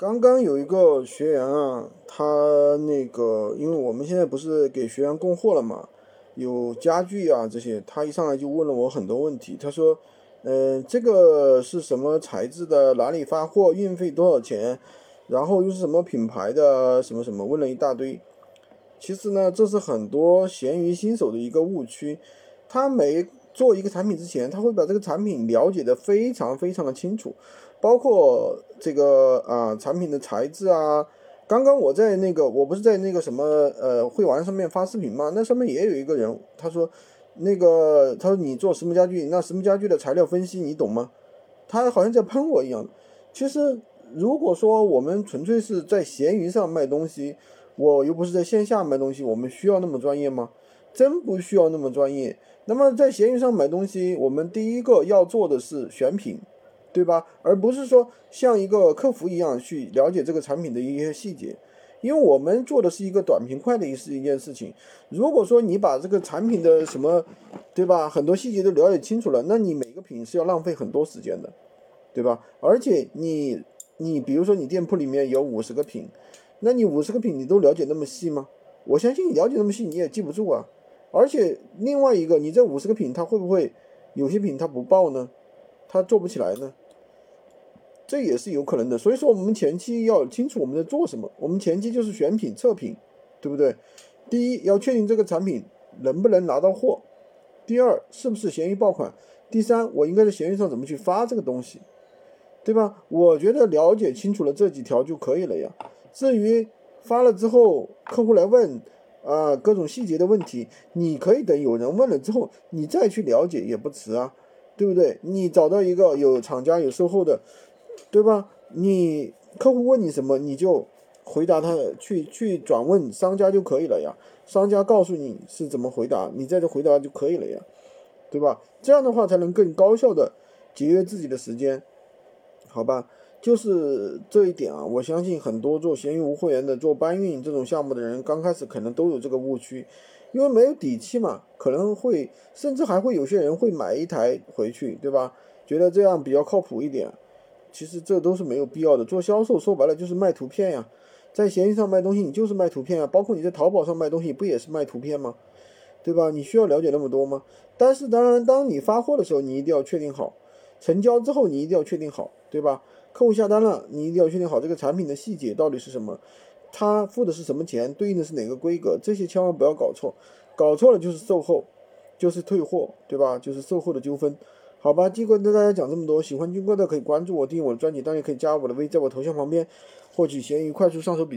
刚刚有一个学员啊，他那个，因为我们现在不是给学员供货了嘛，有家具啊这些，他一上来就问了我很多问题。他说，嗯，这个是什么材质的？哪里发货？运费多少钱？然后又是什么品牌的？什么什么？问了一大堆。其实呢，这是很多闲鱼新手的一个误区。他没做一个产品之前，他会把这个产品了解的非常非常的清楚。包括这个啊，产品的材质啊，刚刚我在那个，我不是在那个什么呃会玩上面发视频吗？那上面也有一个人，他说，那个他说你做实木家具，那实木家具的材料分析你懂吗？他好像在喷我一样。其实如果说我们纯粹是在闲鱼上卖东西，我又不是在线下卖东西，我们需要那么专业吗？真不需要那么专业。那么在闲鱼上买东西，我们第一个要做的是选品。对吧？而不是说像一个客服一样去了解这个产品的一些细节，因为我们做的是一个短平快的一是一件事情。如果说你把这个产品的什么，对吧？很多细节都了解清楚了，那你每个品是要浪费很多时间的，对吧？而且你你比如说你店铺里面有五十个品，那你五十个品你都了解那么细吗？我相信你了解那么细你也记不住啊。而且另外一个，你这五十个品它会不会有些品它不报呢？它做不起来呢？这也是有可能的，所以说我们前期要清楚我们在做什么。我们前期就是选品、测品，对不对？第一要确定这个产品能不能拿到货，第二是不是闲鱼爆款，第三我应该在闲鱼上怎么去发这个东西，对吧？我觉得了解清楚了这几条就可以了呀。至于发了之后客户来问啊各种细节的问题，你可以等有人问了之后你再去了解也不迟啊，对不对？你找到一个有厂家有售后的。对吧？你客户问你什么，你就回答他，去去转问商家就可以了呀。商家告诉你是怎么回答，你在这回答就可以了呀，对吧？这样的话才能更高效的节约自己的时间，好吧？就是这一点啊，我相信很多做闲鱼无货源的、做搬运这种项目的人，刚开始可能都有这个误区，因为没有底气嘛，可能会甚至还会有些人会买一台回去，对吧？觉得这样比较靠谱一点。其实这都是没有必要的。做销售说白了就是卖图片呀，在闲鱼上卖东西，你就是卖图片啊。包括你在淘宝上卖东西，不也是卖图片吗？对吧？你需要了解那么多吗？但是当然，当你发货的时候，你一定要确定好；成交之后，你一定要确定好，对吧？客户下单了，你一定要确定好这个产品的细节到底是什么，他付的是什么钱，对应的是哪个规格，这些千万不要搞错。搞错了就是售后，就是退货，对吧？就是售后的纠纷。好吧，军哥跟大家讲这么多，喜欢军哥的可以关注我，订阅我的专辑，当然也可以加我的微，在我头像旁边获取闲鱼快速上手笔。